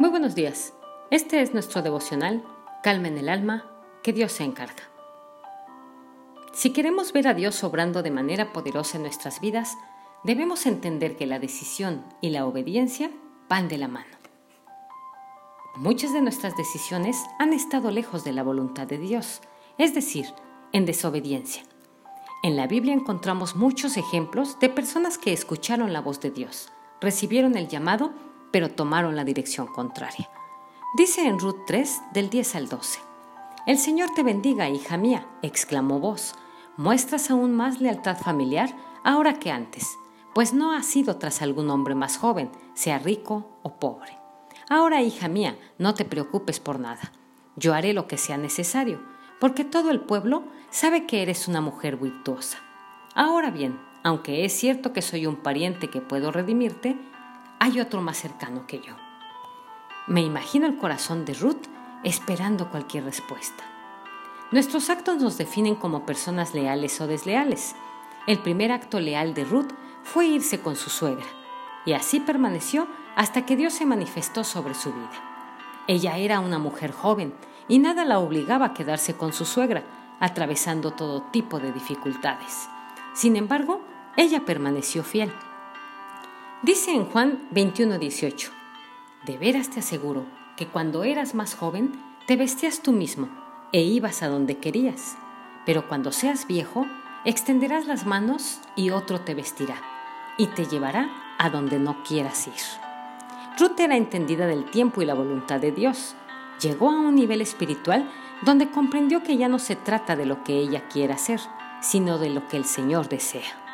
Muy buenos días. Este es nuestro devocional, Calma en el alma, que Dios se encarga. Si queremos ver a Dios obrando de manera poderosa en nuestras vidas, debemos entender que la decisión y la obediencia van de la mano. Muchas de nuestras decisiones han estado lejos de la voluntad de Dios, es decir, en desobediencia. En la Biblia encontramos muchos ejemplos de personas que escucharon la voz de Dios, recibieron el llamado pero tomaron la dirección contraria. Dice en Ruth 3, del 10 al 12. El Señor te bendiga, hija mía, exclamó vos. Muestras aún más lealtad familiar ahora que antes, pues no has sido tras algún hombre más joven, sea rico o pobre. Ahora, hija mía, no te preocupes por nada. Yo haré lo que sea necesario, porque todo el pueblo sabe que eres una mujer virtuosa. Ahora bien, aunque es cierto que soy un pariente que puedo redimirte, hay otro más cercano que yo. Me imagino el corazón de Ruth esperando cualquier respuesta. Nuestros actos nos definen como personas leales o desleales. El primer acto leal de Ruth fue irse con su suegra, y así permaneció hasta que Dios se manifestó sobre su vida. Ella era una mujer joven y nada la obligaba a quedarse con su suegra, atravesando todo tipo de dificultades. Sin embargo, ella permaneció fiel. Dice en Juan 21:18, de veras te aseguro que cuando eras más joven te vestías tú mismo e ibas a donde querías, pero cuando seas viejo extenderás las manos y otro te vestirá y te llevará a donde no quieras ir. Ruth era entendida del tiempo y la voluntad de Dios. Llegó a un nivel espiritual donde comprendió que ya no se trata de lo que ella quiera hacer, sino de lo que el Señor desea.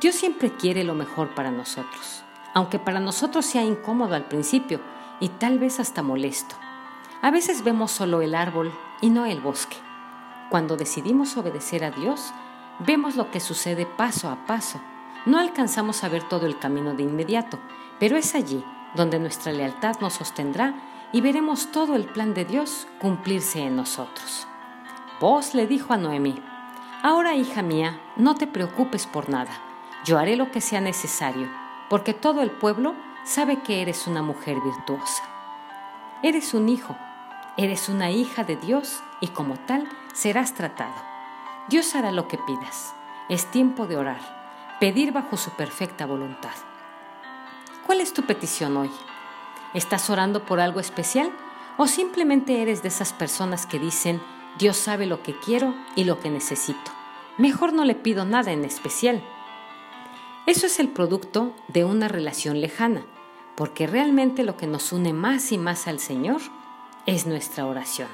Dios siempre quiere lo mejor para nosotros, aunque para nosotros sea incómodo al principio y tal vez hasta molesto. A veces vemos solo el árbol y no el bosque. Cuando decidimos obedecer a Dios, vemos lo que sucede paso a paso. No alcanzamos a ver todo el camino de inmediato, pero es allí donde nuestra lealtad nos sostendrá y veremos todo el plan de Dios cumplirse en nosotros. Vos le dijo a Noemí, Ahora, hija mía, no te preocupes por nada yo haré lo que sea necesario, porque todo el pueblo sabe que eres una mujer virtuosa. Eres un hijo, eres una hija de Dios y como tal serás tratado. Dios hará lo que pidas. Es tiempo de orar, pedir bajo su perfecta voluntad. ¿Cuál es tu petición hoy? ¿Estás orando por algo especial o simplemente eres de esas personas que dicen, Dios sabe lo que quiero y lo que necesito? Mejor no le pido nada en especial eso es el producto de una relación lejana, porque realmente lo que nos une más y más al Señor es nuestra oración.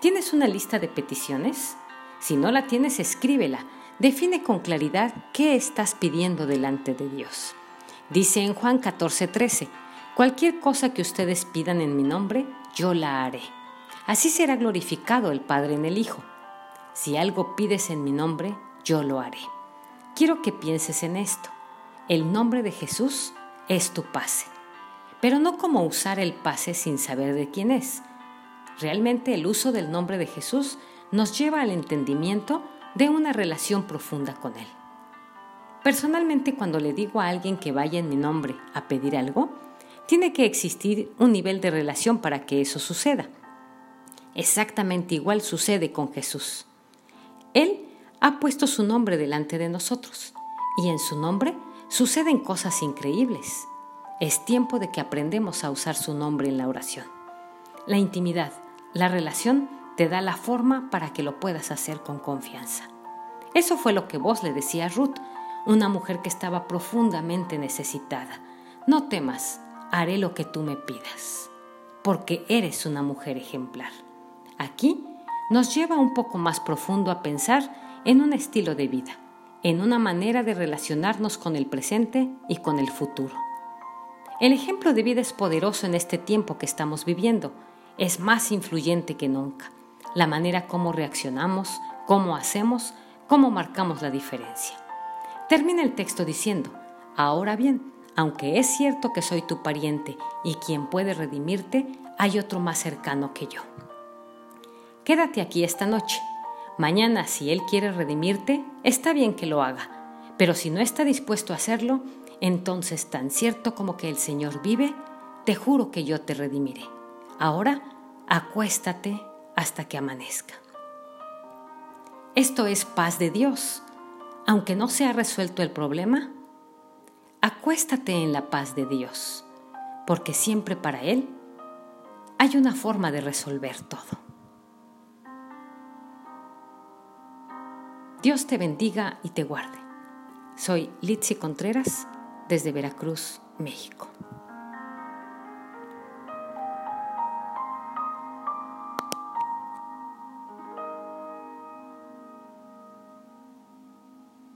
¿Tienes una lista de peticiones? Si no la tienes, escríbela. Define con claridad qué estás pidiendo delante de Dios. Dice en Juan 14:13, cualquier cosa que ustedes pidan en mi nombre, yo la haré. Así será glorificado el Padre en el Hijo. Si algo pides en mi nombre, yo lo haré. Quiero que pienses en esto. El nombre de Jesús es tu pase, pero no como usar el pase sin saber de quién es. Realmente el uso del nombre de Jesús nos lleva al entendimiento de una relación profunda con Él. Personalmente cuando le digo a alguien que vaya en mi nombre a pedir algo, tiene que existir un nivel de relación para que eso suceda. Exactamente igual sucede con Jesús. Él ha puesto su nombre delante de nosotros y en su nombre suceden cosas increíbles. Es tiempo de que aprendemos a usar su nombre en la oración. La intimidad, la relación te da la forma para que lo puedas hacer con confianza. Eso fue lo que vos le decía a Ruth, una mujer que estaba profundamente necesitada. No temas, haré lo que tú me pidas, porque eres una mujer ejemplar. Aquí nos lleva un poco más profundo a pensar en un estilo de vida, en una manera de relacionarnos con el presente y con el futuro. El ejemplo de vida es poderoso en este tiempo que estamos viviendo, es más influyente que nunca. La manera como reaccionamos, cómo hacemos, cómo marcamos la diferencia. Termina el texto diciendo, ahora bien, aunque es cierto que soy tu pariente y quien puede redimirte, hay otro más cercano que yo. Quédate aquí esta noche Mañana, si Él quiere redimirte, está bien que lo haga, pero si no está dispuesto a hacerlo, entonces tan cierto como que el Señor vive, te juro que yo te redimiré. Ahora acuéstate hasta que amanezca. Esto es paz de Dios. Aunque no se ha resuelto el problema, acuéstate en la paz de Dios, porque siempre para Él hay una forma de resolver todo. Dios te bendiga y te guarde. Soy Litsi Contreras desde Veracruz, México.